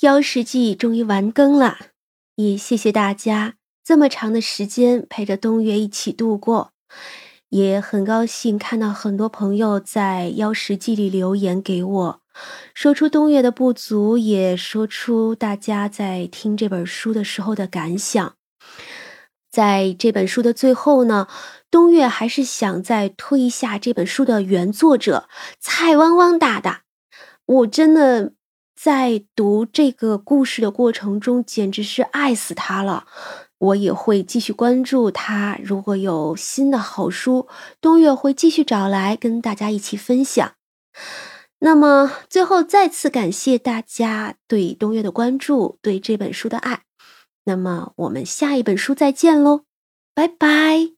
妖食记终于完更了，也谢谢大家这么长的时间陪着东月一起度过，也很高兴看到很多朋友在妖食记里留言给我，说出东月的不足，也说出大家在听这本书的时候的感想。在这本书的最后呢，东月还是想再推一下这本书的原作者蔡汪汪大大，我真的。在读这个故事的过程中，简直是爱死他了。我也会继续关注他，如果有新的好书，东月会继续找来跟大家一起分享。那么，最后再次感谢大家对东月的关注，对这本书的爱。那么，我们下一本书再见喽，拜拜。